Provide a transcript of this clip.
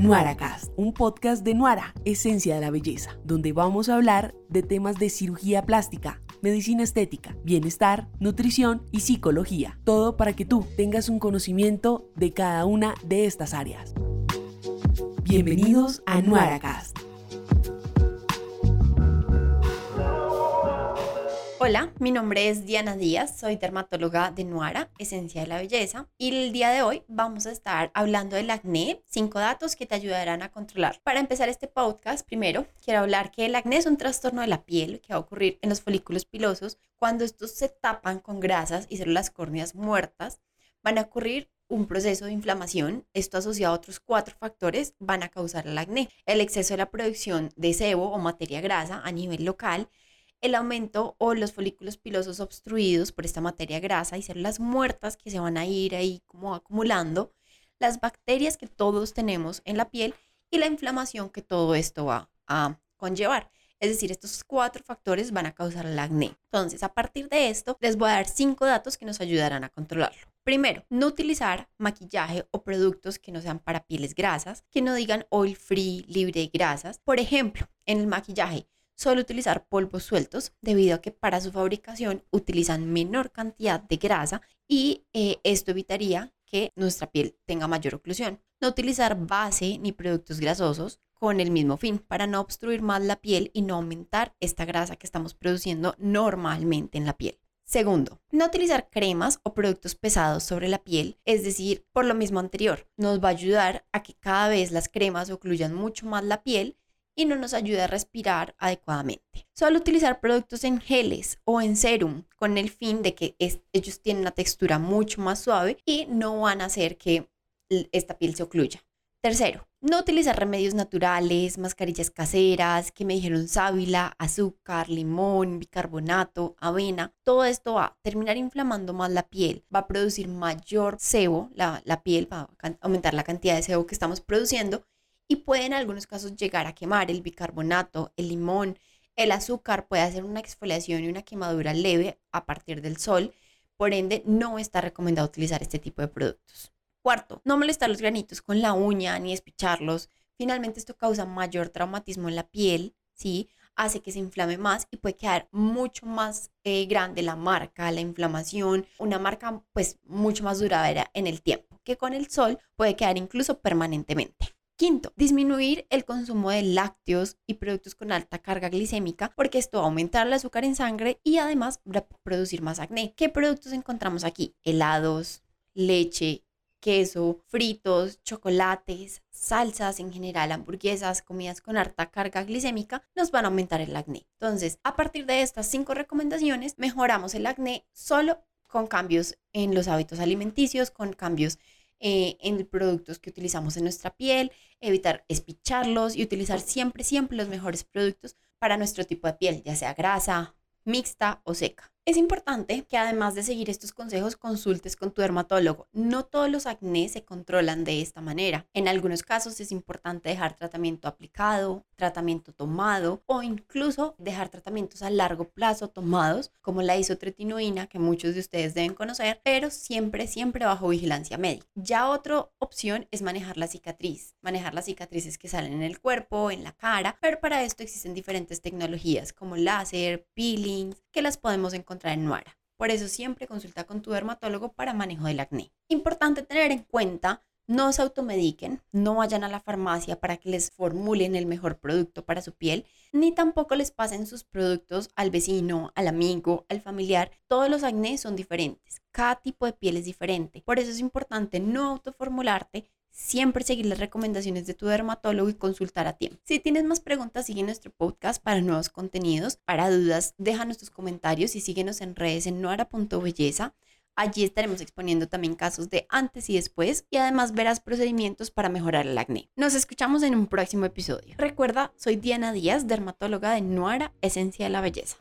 NuaraCast, un podcast de Nuara, Esencia de la Belleza, donde vamos a hablar de temas de cirugía plástica, medicina estética, bienestar, nutrición y psicología. Todo para que tú tengas un conocimiento de cada una de estas áreas. Bienvenidos a NuaraCast. Hola, mi nombre es Diana Díaz, soy dermatóloga de Nuara, Esencia de la Belleza, y el día de hoy vamos a estar hablando del acné, cinco datos que te ayudarán a controlar. Para empezar este podcast, primero quiero hablar que el acné es un trastorno de la piel que va a ocurrir en los folículos pilosos cuando estos se tapan con grasas y células córneas muertas. Van a ocurrir un proceso de inflamación, esto asociado a otros cuatro factores, van a causar el acné. El exceso de la producción de sebo o materia grasa a nivel local, el aumento o los folículos pilosos obstruidos por esta materia grasa y células muertas que se van a ir ahí como acumulando, las bacterias que todos tenemos en la piel y la inflamación que todo esto va a conllevar. Es decir, estos cuatro factores van a causar el acné. Entonces, a partir de esto, les voy a dar cinco datos que nos ayudarán a controlarlo. Primero, no utilizar maquillaje o productos que no sean para pieles grasas, que no digan oil free, libre de grasas. Por ejemplo, en el maquillaje, solo utilizar polvos sueltos debido a que para su fabricación utilizan menor cantidad de grasa y eh, esto evitaría que nuestra piel tenga mayor oclusión. No utilizar base ni productos grasosos con el mismo fin, para no obstruir más la piel y no aumentar esta grasa que estamos produciendo normalmente en la piel. Segundo, no utilizar cremas o productos pesados sobre la piel, es decir, por lo mismo anterior, nos va a ayudar a que cada vez las cremas ocluyan mucho más la piel y no nos ayuda a respirar adecuadamente. Solo utilizar productos en geles o en serum con el fin de que ellos tienen una textura mucho más suave y no van a hacer que esta piel se ocluya. Tercero, no utilizar remedios naturales, mascarillas caseras, que me dijeron sábila, azúcar, limón, bicarbonato, avena. Todo esto va a terminar inflamando más la piel, va a producir mayor sebo, la, la piel va a aumentar la cantidad de sebo que estamos produciendo y puede en algunos casos llegar a quemar el bicarbonato, el limón, el azúcar puede hacer una exfoliación y una quemadura leve a partir del sol, por ende no está recomendado utilizar este tipo de productos. Cuarto, no molestar los granitos con la uña ni espicharlos. Finalmente esto causa mayor traumatismo en la piel, ¿sí? hace que se inflame más y puede quedar mucho más eh, grande la marca, la inflamación, una marca pues mucho más duradera en el tiempo, que con el sol puede quedar incluso permanentemente. Quinto, disminuir el consumo de lácteos y productos con alta carga glicémica porque esto va a aumentar el azúcar en sangre y además va a producir más acné. ¿Qué productos encontramos aquí? Helados, leche, queso, fritos, chocolates, salsas en general, hamburguesas, comidas con alta carga glicémica, nos van a aumentar el acné. Entonces, a partir de estas cinco recomendaciones, mejoramos el acné solo con cambios en los hábitos alimenticios, con cambios eh, en productos que utilizamos en nuestra piel, evitar espicharlos y utilizar siempre, siempre los mejores productos para nuestro tipo de piel, ya sea grasa, mixta o seca. Es importante que además de seguir estos consejos consultes con tu dermatólogo. No todos los acné se controlan de esta manera. En algunos casos es importante dejar tratamiento aplicado, tratamiento tomado o incluso dejar tratamientos a largo plazo tomados como la isotretinoína que muchos de ustedes deben conocer, pero siempre, siempre bajo vigilancia médica. Ya otra opción es manejar la cicatriz, manejar las cicatrices que salen en el cuerpo, en la cara, pero para esto existen diferentes tecnologías como láser, peelings, que las podemos encontrar en Nuara. Por eso siempre consulta con tu dermatólogo para manejo del acné. Importante tener en cuenta, no se automediquen, no vayan a la farmacia para que les formulen el mejor producto para su piel, ni tampoco les pasen sus productos al vecino, al amigo, al familiar. Todos los acné son diferentes, cada tipo de piel es diferente. Por eso es importante no autoformularte, siempre seguir las recomendaciones de tu dermatólogo y consultar a tiempo. Si tienes más preguntas, sigue nuestro podcast para nuevos contenidos. Para dudas, déjanos tus comentarios y síguenos en redes en noara.belleza. Allí estaremos exponiendo también casos de antes y después y además verás procedimientos para mejorar el acné. Nos escuchamos en un próximo episodio. Recuerda, soy Diana Díaz, dermatóloga de Noara, Esencia de la Belleza.